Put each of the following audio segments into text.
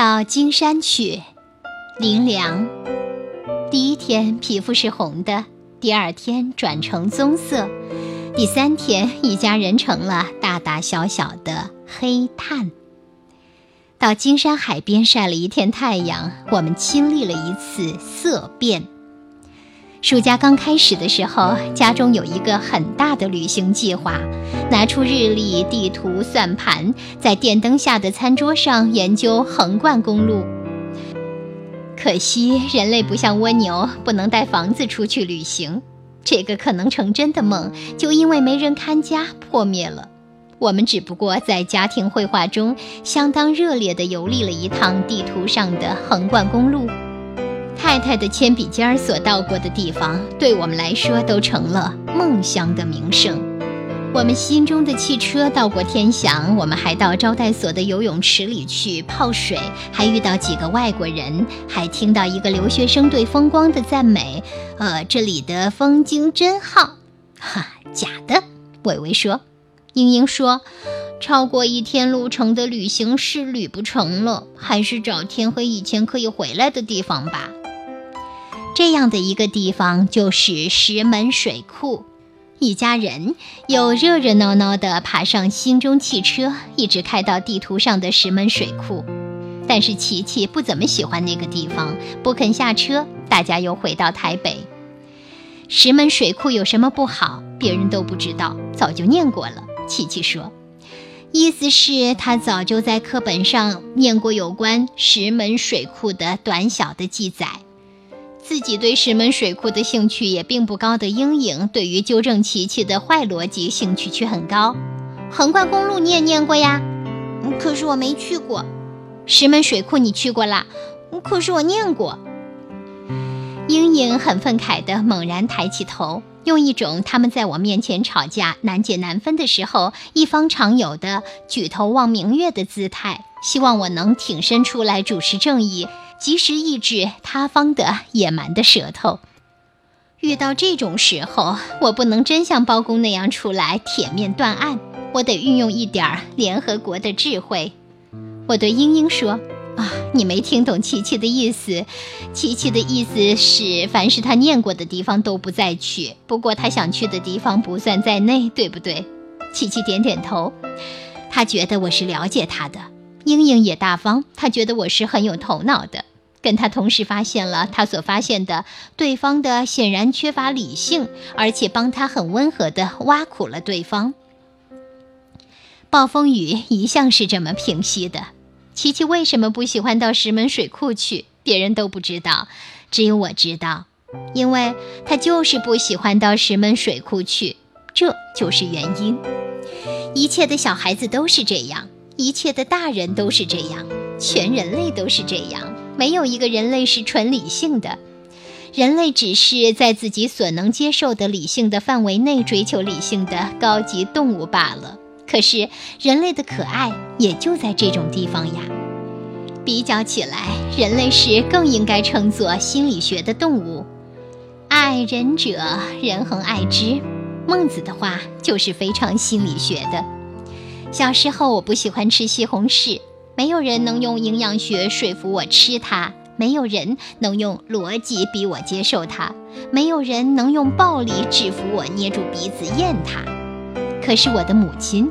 到金山去，林良。第一天皮肤是红的，第二天转成棕色，第三天一家人成了大大小小的黑炭。到金山海边晒了一天太阳，我们经历了一次色变。暑假刚开始的时候，家中有一个很大的旅行计划，拿出日历、地图、算盘，在电灯下的餐桌上研究横贯公路。可惜人类不像蜗牛，不能带房子出去旅行，这个可能成真的梦就因为没人看家破灭了。我们只不过在家庭绘画中相当热烈地游历了一趟地图上的横贯公路。太太的铅笔尖儿所到过的地方，对我们来说都成了梦乡的名胜。我们心中的汽车到过天祥，我们还到招待所的游泳池里去泡水，还遇到几个外国人，还听到一个留学生对风光的赞美。呃，这里的风景真好。哈，假的，伟伟说。英英说，超过一天路程的旅行是旅不成了，还是找天黑以前可以回来的地方吧。这样的一个地方就是石门水库，一家人又热热闹闹地爬上新中汽车，一直开到地图上的石门水库。但是琪琪不怎么喜欢那个地方，不肯下车。大家又回到台北。石门水库有什么不好？别人都不知道，早就念过了。琪琪说，意思是他早就在课本上念过有关石门水库的短小的记载。自己对石门水库的兴趣也并不高的英英，对于纠正琪琪的坏逻辑兴趣却很高。横贯公路你也念过呀？可是我没去过。石门水库你去过啦？可是我念过。英英很愤慨地猛然抬起头，用一种他们在我面前吵架难解难分的时候一方常有的举头望明月的姿态，希望我能挺身出来主持正义。及时抑制他方的野蛮的舌头。遇到这种时候，我不能真像包公那样出来铁面断案，我得运用一点联合国的智慧。我对英英说：“啊，你没听懂琪琪的意思。琪琪的意思是，凡是他念过的地方都不再去，不过他想去的地方不算在内，对不对？”琪琪点点头，他觉得我是了解他的。英英也大方，他觉得我是很有头脑的。跟他同时发现了他所发现的对方的显然缺乏理性，而且帮他很温和地挖苦了对方。暴风雨一向是这么平息的。琪琪为什么不喜欢到石门水库去？别人都不知道，只有我知道，因为他就是不喜欢到石门水库去，这就是原因。一切的小孩子都是这样，一切的大人都是这样，全人类都是这样。没有一个人类是纯理性的，人类只是在自己所能接受的理性的范围内追求理性的高级动物罢了。可是人类的可爱也就在这种地方呀。比较起来，人类是更应该称作心理学的动物。爱人者，人恒爱之。孟子的话就是非常心理学的。小时候我不喜欢吃西红柿。没有人能用营养学说服我吃它，没有人能用逻辑逼我接受它，没有人能用暴力制服我捏住鼻子咽它。可是我的母亲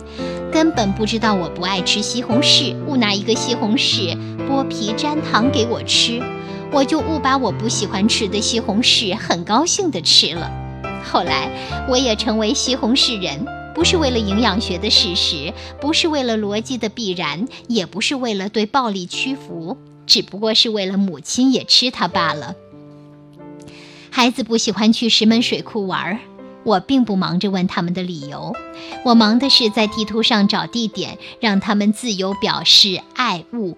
根本不知道我不爱吃西红柿，误拿一个西红柿剥皮沾糖给我吃，我就误把我不喜欢吃的西红柿很高兴地吃了。后来我也成为西红柿人。不是为了营养学的事实，不是为了逻辑的必然，也不是为了对暴力屈服，只不过是为了母亲也吃它罢了。孩子不喜欢去石门水库玩，我并不忙着问他们的理由，我忙的是在地图上找地点，让他们自由表示爱物。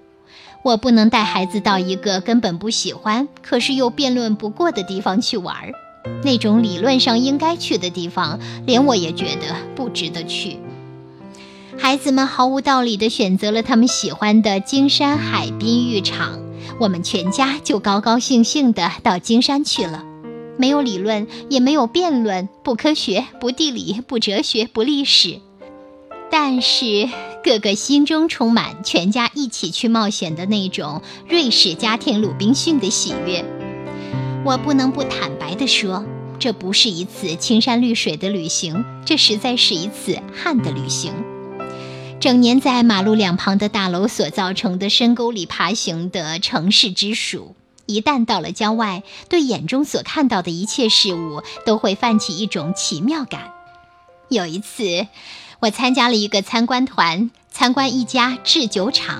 我不能带孩子到一个根本不喜欢，可是又辩论不过的地方去玩儿。那种理论上应该去的地方，连我也觉得不值得去。孩子们毫无道理地选择了他们喜欢的金山海滨浴场，我们全家就高高兴兴地到金山去了。没有理论，也没有辩论，不科学，不地理，不哲学，不历史。但是个个心中充满全家一起去冒险的那种瑞士家庭鲁滨逊的喜悦。我不能不坦白地说，这不是一次青山绿水的旅行，这实在是一次旱的旅行。整年在马路两旁的大楼所造成的深沟里爬行的城市之鼠，一旦到了郊外，对眼中所看到的一切事物都会泛起一种奇妙感。有一次，我参加了一个参观团，参观一家制酒厂。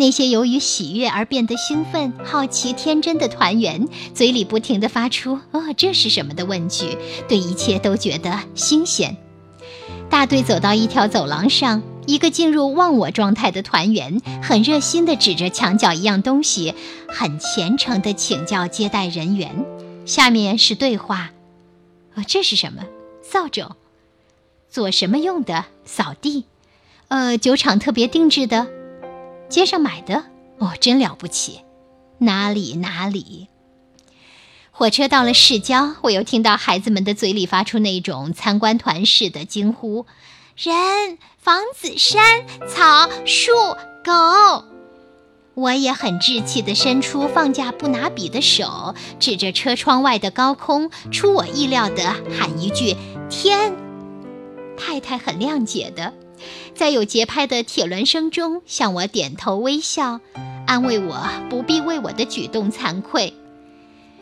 那些由于喜悦而变得兴奋、好奇、天真的团员，嘴里不停地发出“哦，这是什么”的问句，对一切都觉得新鲜。大队走到一条走廊上，一个进入忘我状态的团员很热心地指着墙角一样东西，很虔诚地请教接待人员。下面是对话：“啊，这是什么？扫帚？做什么用的？扫地？呃，酒厂特别定制的。”街上买的哦，真了不起！哪里哪里？火车到了市郊，我又听到孩子们的嘴里发出那种参观团式的惊呼：人、房子、山、草、树、狗。我也很稚气地伸出放假不拿笔的手，指着车窗外的高空，出我意料地喊一句：“天！”太太很谅解的。在有节拍的铁轮声中，向我点头微笑，安慰我不必为我的举动惭愧。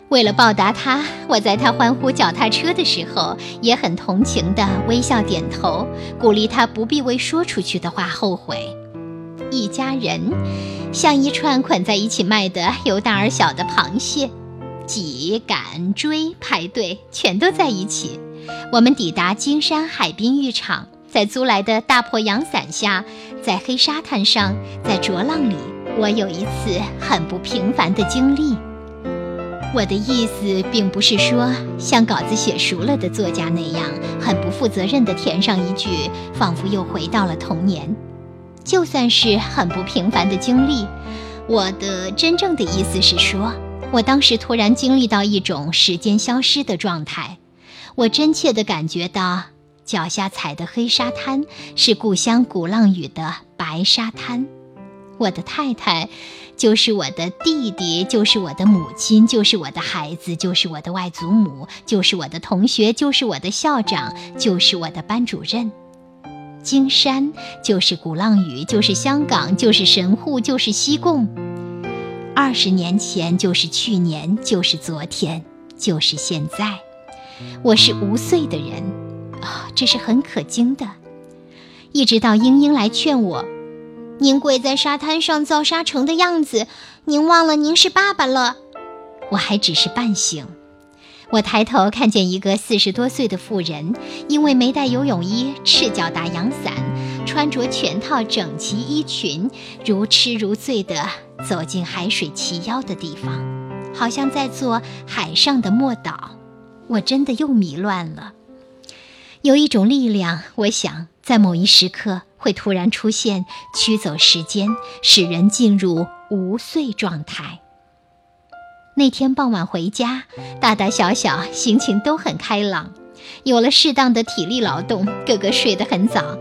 为了报答他，我在他欢呼脚踏车的时候，也很同情地微笑点头，鼓励他不必为说出去的话后悔。一家人像一串捆在一起卖的由大而小的螃蟹，挤、赶、追、排队，全都在一起。我们抵达金山海滨浴场。在租来的大破阳伞下，在黑沙滩上，在浊浪里，我有一次很不平凡的经历。我的意思并不是说像稿子写熟了的作家那样，很不负责任地填上一句，仿佛又回到了童年。就算是很不平凡的经历，我的真正的意思是说，我当时突然经历到一种时间消失的状态，我真切地感觉到。脚下踩的黑沙滩是故乡鼓浪屿的白沙滩，我的太太就是我的弟弟，就是我的母亲，就是我的孩子，就是我的外祖母，就是我的同学，就是我的校长，就是我的班主任。金山就是鼓浪屿，就是香港，就是神户，就是西贡。二十年前就是去年，就是昨天，就是现在。我是无岁的人。啊，这是很可惊的。一直到英英来劝我：“您跪在沙滩上造沙城的样子，您忘了您是爸爸了。”我还只是半醒。我抬头看见一个四十多岁的妇人，因为没带游泳衣，赤脚打阳伞，穿着全套整齐衣裙，如痴如醉地走进海水齐腰的地方，好像在做海上的莫岛。我真的又迷乱了。有一种力量，我想在某一时刻会突然出现，驱走时间，使人进入无岁状态。那天傍晚回家，大大小小心情都很开朗，有了适当的体力劳动，个个睡得很早，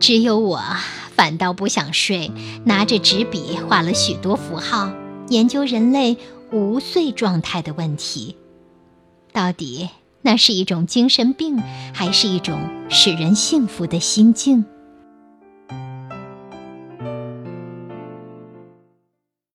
只有我反倒不想睡，拿着纸笔画了许多符号，研究人类无岁状态的问题，到底。那是一种精神病，还是一种使人幸福的心境？